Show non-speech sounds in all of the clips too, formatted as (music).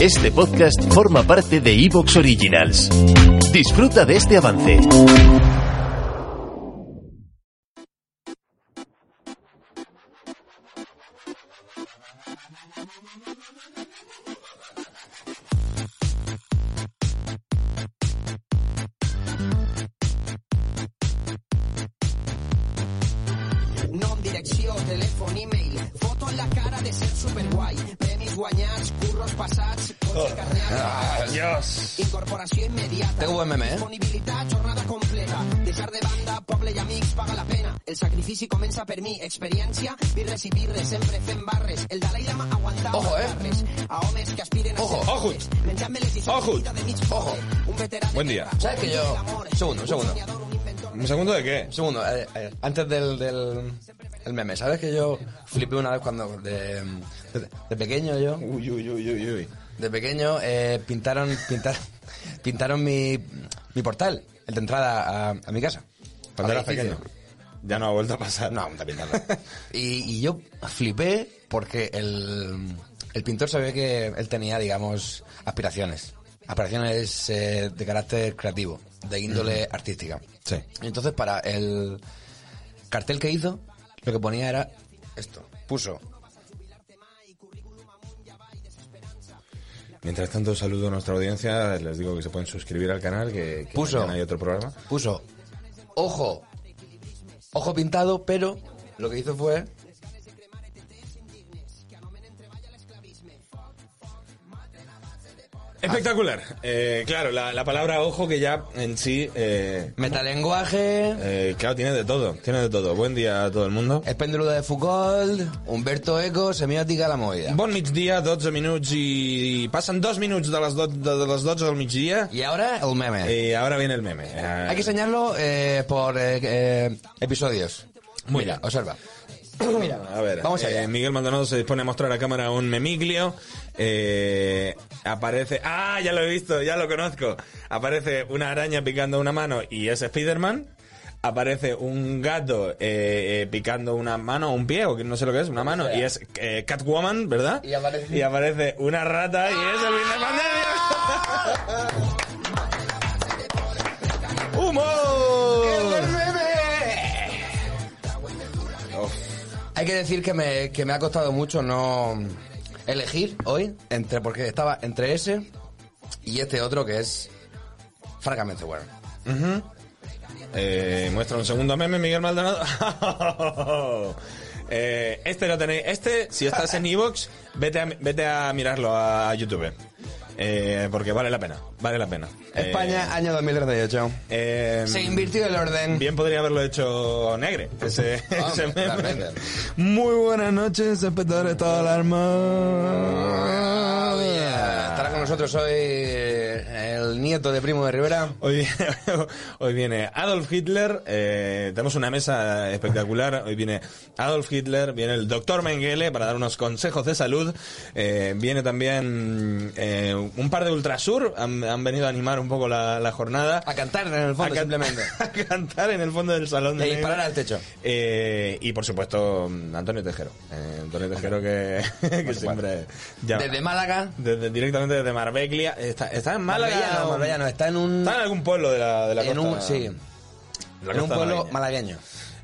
Este podcast forma parte de Evox Originals. Disfruta de este avance. Nom, direcció, telèfon, e-mail, foto en la cara de ser superguai, guanyats, curros passats, cotxe carreat, Dios. incorporació immediata, Tengo buen meme, eh? disponibilitat, jornada completa, deixar de banda, poble i amics, paga la pena, el sacrifici comença per mi, experiència, birres i birres, sempre fent barres, el Dalai Lama aguantava Ojo, eh? barres, a homes que aspiren a Ojo, ser ojo. i Ojo. vida de mig Ojo. un veterà Buen día. ¿Sabes que yo...? Un segundo, un segundo. ¿Un segundo de qué? Un segundo. eh, eh, antes del, del el meme, ¿sabes que yo flipé una vez cuando... De, de, de pequeño yo... Uy, uy, uy, uy, uy. De pequeño eh, pintaron, pintar, (laughs) pintaron mi, mi portal, el de entrada a, a mi casa. Cuando A mi eras edificio. pequeño. Ya no ha vuelto a pasar. No, aún está pintando. (laughs) y, y yo flipé porque el, el pintor se ve que él tenía, digamos, aspiraciones. Aspiraciones eh, de carácter creativo, de índole artística. Sí. Y entonces para el cartel que hizo, lo que ponía era esto. Puso Mientras tanto, saludo a nuestra audiencia. Les digo que se pueden suscribir al canal, que, que Puso. hay otro programa. puso ojo, ojo pintado, pero lo que hizo fue Espectacular. Eh, claro, la, la palabra ojo que ya en sí... Eh, metalenguaje, eh, claro, tiene de todo. Tiene de todo. Buen día a todo el mundo. el péndulo de Foucault, Humberto Eco, semiótica la movida. Bon migdia, 12 minuts i... Passen dos minuts de les, do... de les 12 del migdia Y ahora el meme. y ahora viene el meme. Eh, Hay que enseñarlo eh, por eh, eh, episodios. Muy Mira, bien. observa. A ver, Vamos allá. eh, Miguel Maldonado se dispone a mostrar a cámara un memiglio. Eh, aparece. ¡Ah! Ya lo he visto, ya lo conozco. Aparece una araña picando una mano y es Spider-Man. Aparece un gato eh, picando una mano o un pie, o que no sé lo que es, una mano, y es Catwoman, ¿verdad? Y aparece- aparece una rata y es el pandemia. (laughs) ¡Humor! Hay que decir que me, que me ha costado mucho no elegir hoy, entre porque estaba entre ese y este otro que es francamente bueno. Eh, muestra un segundo meme, Miguel Maldonado. (laughs) Eh, este lo tenéis. Este, si estás en Evox, vete a, vete a mirarlo a YouTube. Eh, porque vale la pena. Vale la pena. Eh, España, año 2038. eh, Se invirtió el orden. Bien podría haberlo hecho Negre, ese, (laughs) ese meme. totalmente. Muy buenas noches, espectadores, toda la arma. Con nosotros hoy eh, el nieto de Primo de Rivera. Hoy viene, (laughs) hoy viene Adolf Hitler, eh, tenemos una mesa espectacular, hoy viene Adolf Hitler, viene el doctor Mengele para dar unos consejos de salud, eh, viene también eh, un par de Ultrasur, han, han venido a animar un poco la, la jornada. A cantar en el fondo, A simplemente. (laughs) A cantar en el fondo del salón. Y de disparar Negro. al techo. Eh, y por supuesto, Antonio Tejero. Eh, Antonio Tejero que, (laughs) que siempre... ya- Desde Málaga. desde- directamente desde Marbella. ¿Está, está en Málaga? Marbella no, Marbella no, está en un... Está en algún pueblo de la, de la en costa. un, sí, de la en un costa pueblo malagueño.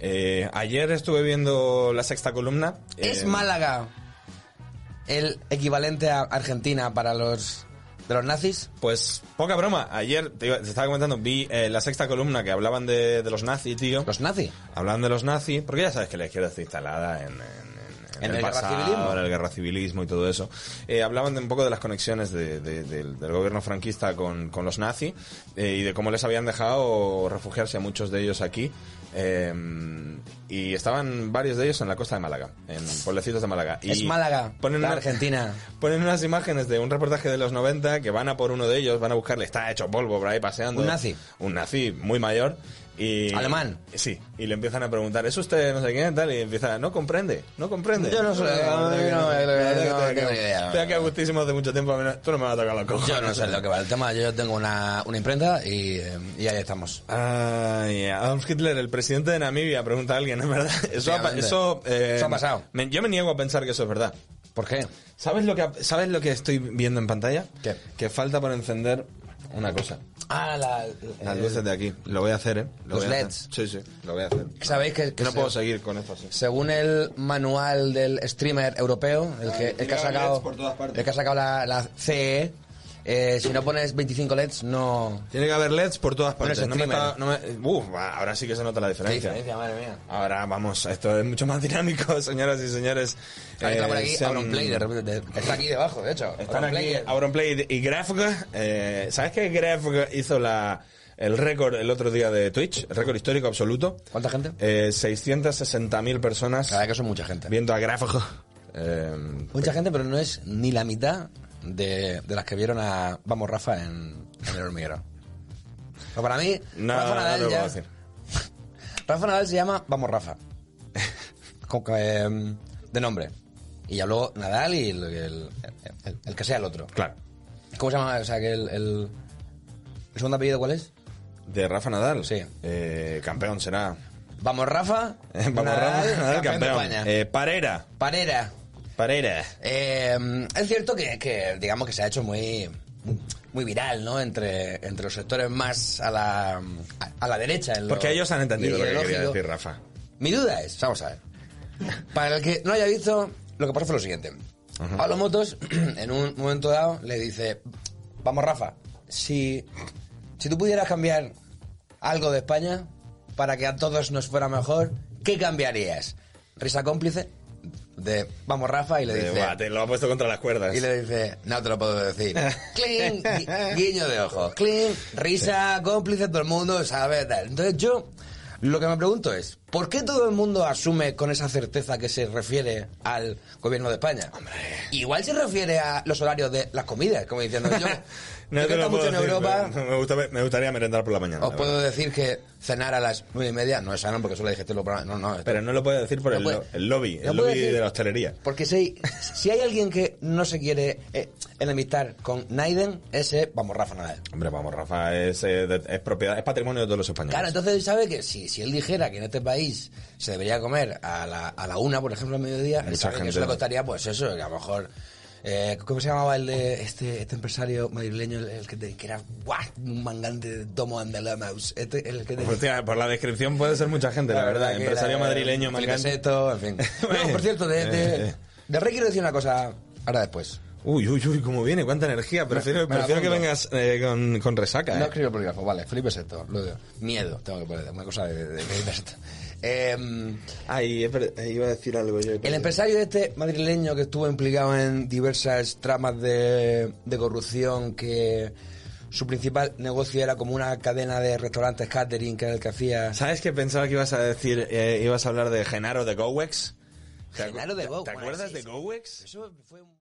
Eh, ayer estuve viendo la sexta columna. ¿Es Eh, Málaga el equivalente a Argentina para los de los nazis? Pues poca broma. Ayer te, iba- te estaba comentando, vi eh, la sexta columna que hablaban de, de los nazis, tío. ¿Los nazis? Hablaban de los nazis, porque ya sabes que la izquierda está instalada en, en- en- el, el pasado, guerracivilismo. en el guerracivilismo y todo eso. Eh, hablaban de un poco de las conexiones de- de- del, del gobierno franquista con, con los nazis eh, y de cómo les habían dejado refugiarse a muchos de ellos aquí. Eh, y estaban varios de ellos en la costa de Málaga, en pueblecitos de Málaga. Y Es Málaga, ponen la una- Argentina. (laughs) Ponen unas imágenes de un reportaje de los 90 que van a por uno de ellos, van a buscarle, está hecho polvo por ahí paseando. ¿Un nazi? Un nazi muy mayor. Y, ¿Alemán? Sí, y le empiezan a preguntar, ¿es usted no sé quién tal? Y empieza, no comprende, no comprende. Yo no sé, no, no, no, no tengo ni idea. Estoy aquí a gustísimo hace mucho tiempo, tú no me vas a tocar los cojones. Yo no sé lo que va el tema. Yo tengo una, una imprenta y, eh, y ahí estamos. Ay, Adolf Hitler, el presidente de Namibia, pregunta a alguien, ¿es verdad? Eso, ha, eso, eh, Eso ha pasado. me- yo me niego a pensar que eso es verdad. ¿Por qué? ¿Sabes lo que, ¿Sabes lo que estoy viendo en pantalla? ¿Qué? Que falta por encender una cosa. Ah, la, Las luces de aquí. Lo voy a hacer, ¿eh? Lo Los voy a hacer. LEDs. Sí, sí, lo voy a hacer. ¿Sabéis que, que no se- puedo seguir con esto así. según el manual del streamer europeo, el que, el que ha sacado, LEDs por todas partes. el que ha sacado la, la CE, eh, si no pones 25 LEDs, no... Tiene que haber LEDs por todas partes. No me está- no me- ahora sí que se nota la diferencia. madre mía. Ahora vamos, esto es mucho más (laughs) dinámico, señoras y señores. Ahí está por Eh, aquí sean- Auronplay, de repente. de- Está aquí debajo, de hecho. Están aquí Auronplay. Auronplay y Grafga. Eh, ¿Sabes que Grafga hizo la, el récord el otro día de Twitch? El récord histórico absoluto. ¿Cuánta gente? Eh, 660.000 personas verdad que son mucha gente. viendo a Grafga. (laughs) Eh, Mucha gente, pero no es ni la mitad de, de las que vieron a Vamos Rafa en, en el hormiguero. Pero para mí, no, Rafa no Nadal ya- puedo decir. (laughs) Rafa Nadal se llama Vamos Rafa. Con em, de nombre. Y ya luego Nadal y el, el- el- el que sea el otro. Claro. ¿Cómo se llama? O sea, que el, el, ¿el segundo apellido cuál es? De Rafa Nadal. Sí. Eh, campeón será. Vamos Rafa. (laughs) Vamos, Nadal, Rafa Nadal, campeón de campeón. España. Eh, Parera. Parera. Parera. Eh, es cierto que, que, digamos que se ha hecho muy muy viral, ¿no? Entre, entre los sectores más a la, a, a la derecha. en lo Porque ellos han entendido lo que quería decir Rafa. Mi duda es, vamos a ver. Para el que no haya visto, lo que pasó fue lo siguiente. Pablo Motos, (clears throat) en un momento dado, le dice, vamos Rafa, si, si tú pudieras cambiar algo de España para que a todos nos fuera mejor, ¿qué cambiarías? Risa cómplice de vamos Rafa y le dice... buah, te lo ha puesto contra las cuerdas. Y le dice, no te lo puedo decir. (laughs) Clean, gui- guiño de ojos. Clean, risa, cómplice, todo el mundo sabe tal. Entonces yo lo que me pregunto es, ¿por qué todo el mundo asume con esa certeza que se refiere al gobierno de España? Igual se refiere a los horarios de las comidas, como diciendo yo. (laughs) No yo que está mucho en Europa, Me, gusta- me gustaría merendar por la mañana. os la puedo decir que cenar a las nueve y media no es sano porque solo dije lo No, no, esto- Pero no lo puede decir por No el, puede- lo- el lobby, no el lobby decir- de la hostelería. Porque si, si hay alguien que no se quiere eh, enemistar con Naiden, ese, vamos, Rafa Nadal. Hombre, vamos, Rafa es, eh, de- es propiedad, es patrimonio de todos los españoles. Claro, entonces él sabe que si, si él dijera que en este país se debería comer a la, a la una, por ejemplo, al mediodía, Mucha que eso le costaría, pues eso, que a lo mejor... eh, ¿Cómo se llamaba el de este, este empresario madrileño, el, el que, te- que era ¡guau! un mangante de tomo andalamaus? Este, el que te- Hostia, por la descripción puede ser mucha gente, la, verdad. que Empresario madrileño, Felipe mangante. Seto, en fin. (laughs) No, por cierto, de, de, Eh, de Rey quiero decir una cosa ahora después. Uy, uy, uy, cómo viene, cuánta energía. Prefiero, me la prefiero que vengas eh, con, con resaca. No eh. escribo el polígrafo, vale. Felipe Seto, lo digo. Miedo, tengo que poner, una cosa de, de- de Felipe Em, Ay, eh, iba a decir algo yo. el empresario este madrileño que estuvo implicado en diversas tramas de, de corrupción, que su principal negocio era como una cadena de restaurantes catering, que era el que hacía... ¿Sabes que pensaba que ibas a decir, eh, ibas a hablar de Genaro de Gowex? ¿Te acu- Genaro de ¿Te- Gowex, ¿Te acuerdas sí, de. Gowex? Eso fue un...